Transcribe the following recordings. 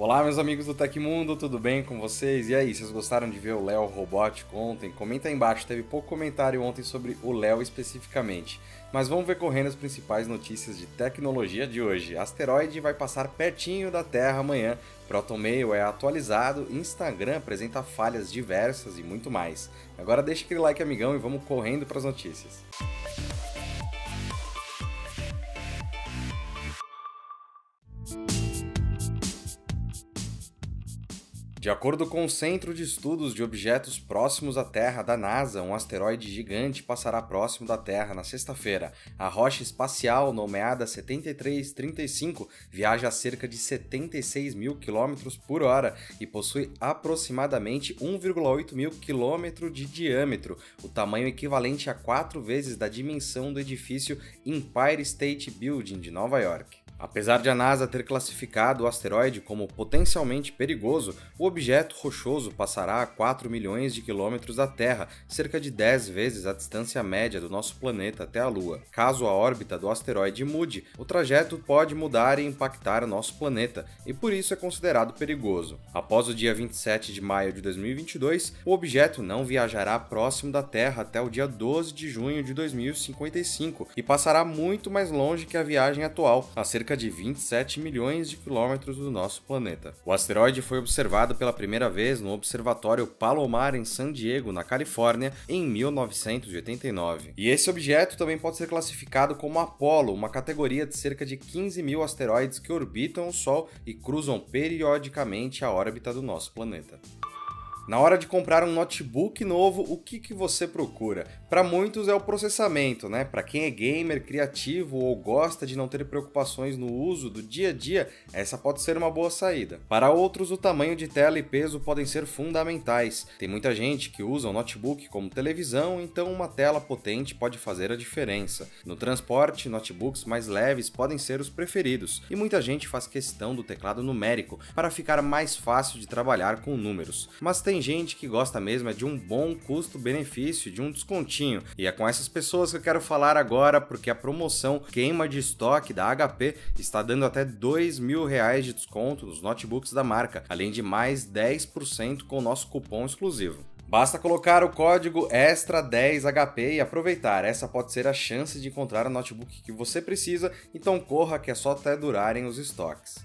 Olá, meus amigos do Tecmundo, tudo bem com vocês? E aí, vocês gostaram de ver o Léo robótico ontem? Comenta aí embaixo, teve pouco comentário ontem sobre o Léo especificamente. Mas vamos ver correndo as principais notícias de tecnologia de hoje. Asteroide vai passar pertinho da Terra amanhã, Protonmail é atualizado, Instagram apresenta falhas diversas e muito mais. Agora deixa aquele like amigão e vamos correndo para as notícias. De acordo com o Centro de Estudos de Objetos Próximos à Terra da NASA, um asteroide gigante passará próximo da Terra na sexta-feira. A rocha espacial, nomeada 7335, viaja a cerca de 76 mil quilômetros por hora e possui aproximadamente 1,8 mil quilômetros de diâmetro, o tamanho equivalente a quatro vezes da dimensão do edifício Empire State Building de Nova York. Apesar de a NASA ter classificado o asteroide como potencialmente perigoso, o objeto rochoso passará a 4 milhões de quilômetros da Terra, cerca de 10 vezes a distância média do nosso planeta até a Lua. Caso a órbita do asteroide mude, o trajeto pode mudar e impactar nosso planeta, e por isso é considerado perigoso. Após o dia 27 de maio de 2022, o objeto não viajará próximo da Terra até o dia 12 de junho de 2055 e passará muito mais longe que a viagem atual, a cerca cerca de 27 milhões de quilômetros do nosso planeta. O asteroide foi observado pela primeira vez no Observatório Palomar em San Diego, na Califórnia, em 1989. E esse objeto também pode ser classificado como Apollo, uma categoria de cerca de 15 mil asteroides que orbitam o Sol e cruzam periodicamente a órbita do nosso planeta. Na hora de comprar um notebook novo, o que, que você procura? Para muitos é o processamento, né? Para quem é gamer, criativo ou gosta de não ter preocupações no uso do dia a dia, essa pode ser uma boa saída. Para outros, o tamanho de tela e peso podem ser fundamentais. Tem muita gente que usa o notebook como televisão, então uma tela potente pode fazer a diferença. No transporte, notebooks mais leves podem ser os preferidos, e muita gente faz questão do teclado numérico para ficar mais fácil de trabalhar com números. Mas tem gente que gosta mesmo é de um bom custo-benefício, de um descontinho. E é com essas pessoas que eu quero falar agora, porque a promoção queima de estoque da HP está dando até dois mil reais de desconto nos notebooks da marca, além de mais 10% com o nosso cupom exclusivo. Basta colocar o código EXTRA10HP e aproveitar. Essa pode ser a chance de encontrar o notebook que você precisa, então corra que é só até durarem os estoques.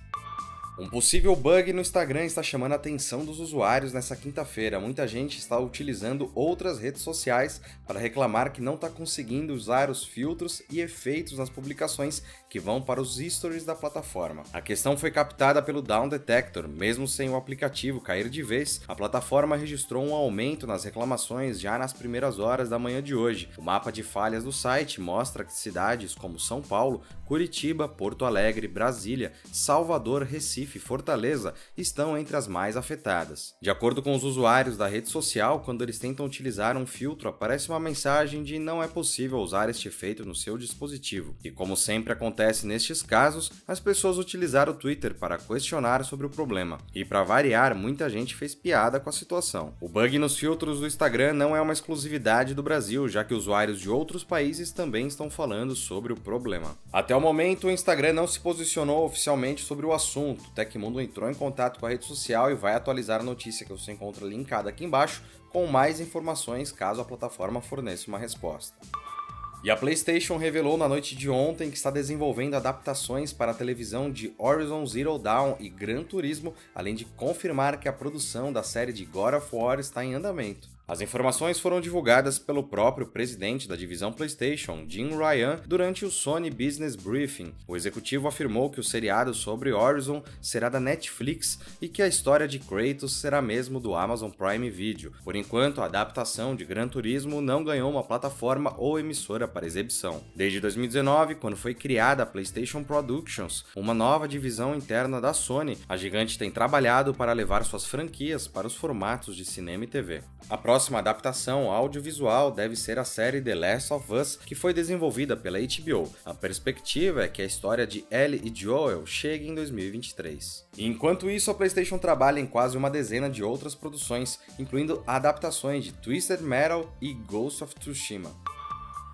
Um possível bug no Instagram está chamando a atenção dos usuários nessa quinta-feira. Muita gente está utilizando outras redes sociais para reclamar que não está conseguindo usar os filtros e efeitos nas publicações que vão para os stories da plataforma. A questão foi captada pelo Down Detector, mesmo sem o aplicativo cair de vez, a plataforma registrou um aumento nas reclamações já nas primeiras horas da manhã de hoje. O mapa de falhas do site mostra que cidades como São Paulo, Curitiba, Porto Alegre, Brasília, Salvador, Recife Recife e Fortaleza estão entre as mais afetadas. De acordo com os usuários da rede social, quando eles tentam utilizar um filtro, aparece uma mensagem de não é possível usar este efeito no seu dispositivo. E como sempre acontece nestes casos, as pessoas utilizaram o Twitter para questionar sobre o problema. E para variar, muita gente fez piada com a situação. O bug nos filtros do Instagram não é uma exclusividade do Brasil, já que usuários de outros países também estão falando sobre o problema. Até o momento, o Instagram não se posicionou oficialmente sobre o assunto, Tecmundo entrou em contato com a rede social e vai atualizar a notícia que você encontra linkada aqui embaixo com mais informações caso a plataforma forneça uma resposta. E a PlayStation revelou na noite de ontem que está desenvolvendo adaptações para a televisão de Horizon Zero Dawn e Gran Turismo, além de confirmar que a produção da série de God of War está em andamento. As informações foram divulgadas pelo próprio presidente da divisão PlayStation, Jim Ryan, durante o Sony Business Briefing. O executivo afirmou que o seriado sobre Horizon será da Netflix e que a história de Kratos será mesmo do Amazon Prime Video. Por enquanto, a adaptação de Gran Turismo não ganhou uma plataforma ou emissora para exibição. Desde 2019, quando foi criada a PlayStation Productions, uma nova divisão interna da Sony, a gigante tem trabalhado para levar suas franquias para os formatos de cinema e TV. A próxima adaptação audiovisual deve ser a série The Last of Us, que foi desenvolvida pela HBO. A perspectiva é que a história de Ellie e Joel chegue em 2023. Enquanto isso, a PlayStation trabalha em quase uma dezena de outras produções, incluindo adaptações de Twisted Metal e Ghost of Tsushima.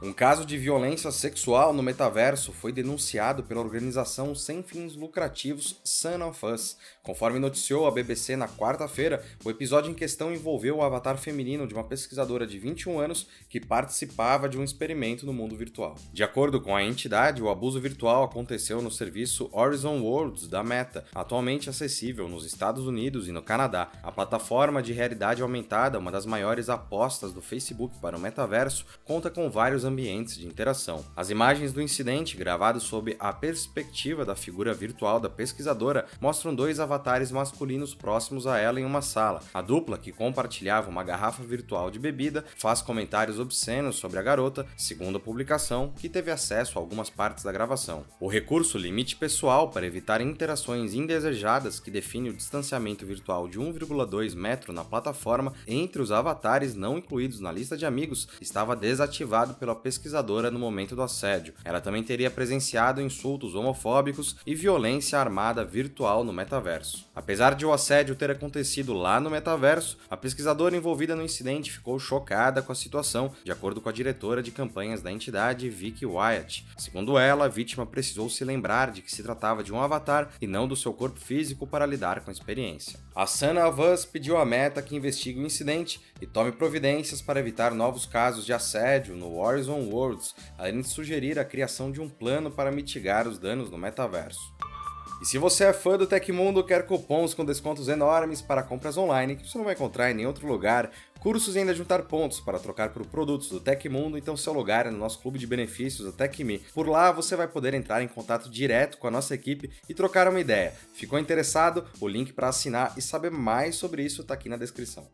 Um caso de violência sexual no metaverso foi denunciado pela organização sem fins lucrativos Son of Us. Conforme noticiou a BBC na quarta-feira, o episódio em questão envolveu o avatar feminino de uma pesquisadora de 21 anos que participava de um experimento no mundo virtual. De acordo com a entidade, o abuso virtual aconteceu no serviço Horizon Worlds da Meta, atualmente acessível nos Estados Unidos e no Canadá. A plataforma de realidade aumentada, uma das maiores apostas do Facebook para o metaverso, conta com vários ambientes de interação. As imagens do incidente, gravadas sob a perspectiva da figura virtual da pesquisadora, mostram dois avatares masculinos próximos a ela em uma sala. A dupla, que compartilhava uma garrafa virtual de bebida, faz comentários obscenos sobre a garota, segundo a publicação, que teve acesso a algumas partes da gravação. O recurso limite pessoal para evitar interações indesejadas que define o distanciamento virtual de 1,2 metro na plataforma entre os avatares não incluídos na lista de amigos estava desativado pela pesquisadora no momento do assédio. Ela também teria presenciado insultos homofóbicos e violência armada virtual no metaverso. Apesar de o assédio ter acontecido lá no metaverso, a pesquisadora envolvida no incidente ficou chocada com a situação, de acordo com a diretora de campanhas da entidade, Vicky Wyatt. Segundo ela, a vítima precisou se lembrar de que se tratava de um avatar e não do seu corpo físico para lidar com a experiência. A Sana Us pediu à Meta que investigue o incidente e tome providências para evitar novos casos de assédio no Horizon Worlds, além de sugerir a criação de um plano para mitigar os danos no metaverso. E se você é fã do Tecmundo, quer cupons com descontos enormes para compras online que você não vai encontrar em nenhum outro lugar, cursos e ainda juntar pontos para trocar por produtos do Tecmundo, então seu lugar é no nosso clube de benefícios, o TecMe. Por lá você vai poder entrar em contato direto com a nossa equipe e trocar uma ideia. Ficou interessado? O link para assinar e saber mais sobre isso está aqui na descrição.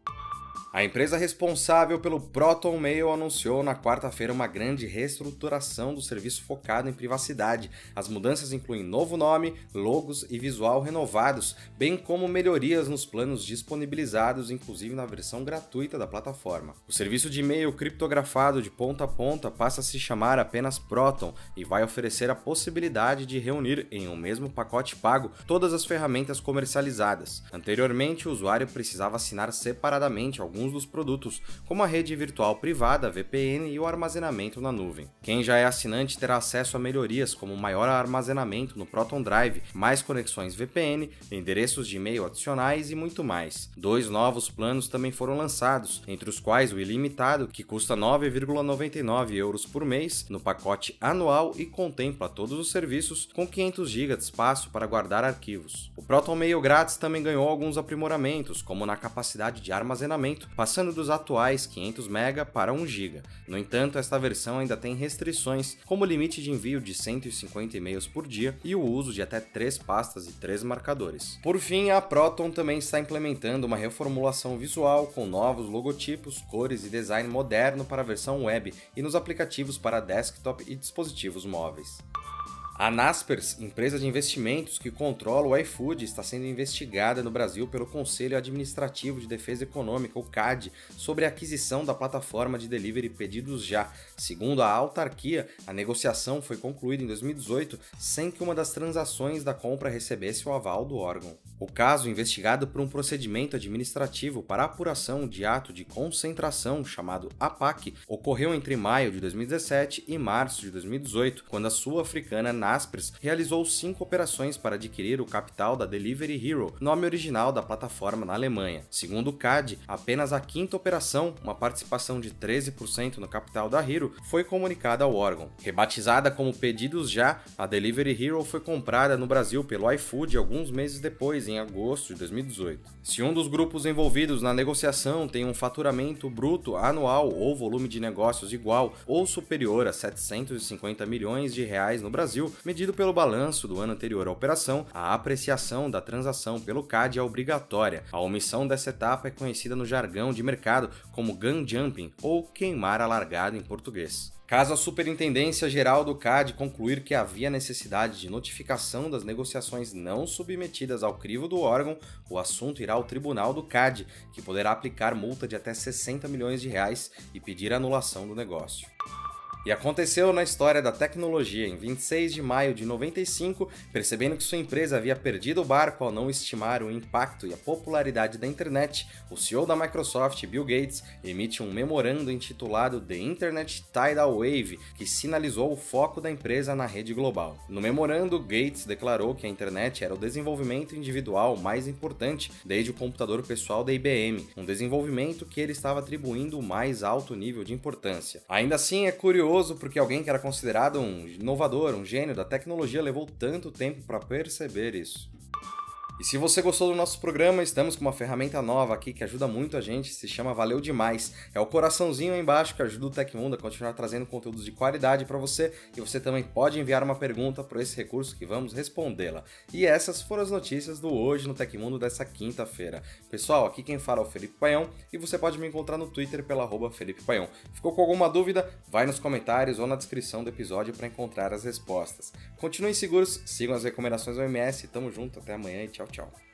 A empresa responsável pelo Proton Mail anunciou na quarta-feira uma grande reestruturação do serviço focado em privacidade. As mudanças incluem novo nome, logos e visual renovados, bem como melhorias nos planos disponibilizados, inclusive na versão gratuita da plataforma. O serviço de e-mail criptografado de ponta a ponta passa a se chamar apenas Proton e vai oferecer a possibilidade de reunir em um mesmo pacote pago todas as ferramentas comercializadas. Anteriormente, o usuário precisava assinar separadamente alguns alguns dos produtos, como a rede virtual privada, VPN e o armazenamento na nuvem. Quem já é assinante terá acesso a melhorias como maior armazenamento no Proton Drive, mais conexões VPN, endereços de e-mail adicionais e muito mais. Dois novos planos também foram lançados, entre os quais o ilimitado, que custa 9,99 euros por mês no pacote anual e contempla todos os serviços com 500 GB de espaço para guardar arquivos. O Proton Mail grátis também ganhou alguns aprimoramentos, como na capacidade de armazenamento passando dos atuais 500 MB para 1 GB. No entanto, esta versão ainda tem restrições, como o limite de envio de 150 e-mails por dia e o uso de até 3 pastas e 3 marcadores. Por fim, a Proton também está implementando uma reformulação visual com novos logotipos, cores e design moderno para a versão web e nos aplicativos para desktop e dispositivos móveis. A Naspers, empresa de investimentos que controla o iFood, está sendo investigada no Brasil pelo Conselho Administrativo de Defesa Econômica, o CAD, sobre a aquisição da plataforma de delivery Pedidos Já. Segundo a autarquia, a negociação foi concluída em 2018 sem que uma das transações da compra recebesse o aval do órgão. O caso, investigado por um procedimento administrativo para apuração de ato de concentração chamado APAC, ocorreu entre maio de 2017 e março de 2018, quando a sul-africana Naspers realizou cinco operações para adquirir o capital da Delivery Hero, nome original da plataforma na Alemanha. Segundo o CAD, apenas a quinta operação, uma participação de 13% no capital da Hero, foi comunicada ao órgão. Rebatizada como Pedidos Já, a Delivery Hero foi comprada no Brasil pelo iFood alguns meses depois em agosto de 2018. Se um dos grupos envolvidos na negociação tem um faturamento bruto anual ou volume de negócios igual ou superior a 750 milhões de reais no Brasil, medido pelo balanço do ano anterior à operação, a apreciação da transação pelo CAD é obrigatória. A omissão dessa etapa é conhecida no jargão de mercado como gun jumping ou queimar alargado em português. Caso a Superintendência Geral do CAD concluir que havia necessidade de notificação das negociações não submetidas ao crivo do órgão, o assunto irá ao Tribunal do CAD, que poderá aplicar multa de até 60 milhões de reais e pedir anulação do negócio. E aconteceu na história da tecnologia. Em 26 de maio de 95, percebendo que sua empresa havia perdido o barco ao não estimar o impacto e a popularidade da internet, o CEO da Microsoft, Bill Gates, emite um memorando intitulado The Internet Tidal Wave, que sinalizou o foco da empresa na rede global. No memorando, Gates declarou que a internet era o desenvolvimento individual mais importante desde o computador pessoal da IBM, um desenvolvimento que ele estava atribuindo o mais alto nível de importância. Ainda assim, é curioso curioso porque alguém que era considerado um inovador, um gênio da tecnologia, levou tanto tempo para perceber isso. E se você gostou do nosso programa, estamos com uma ferramenta nova aqui que ajuda muito a gente, se chama Valeu Demais. É o coraçãozinho aí embaixo que ajuda o Tecmundo a continuar trazendo conteúdos de qualidade para você e você também pode enviar uma pergunta para esse recurso que vamos respondê-la. E essas foram as notícias do Hoje no Tecmundo dessa quinta-feira. Pessoal, aqui quem fala é o Felipe Paião e você pode me encontrar no Twitter pela arroba Felipe Paião. Ficou com alguma dúvida? Vai nos comentários ou na descrição do episódio para encontrar as respostas. Continuem seguros, sigam as recomendações do OMS, tamo junto, até amanhã e tchau.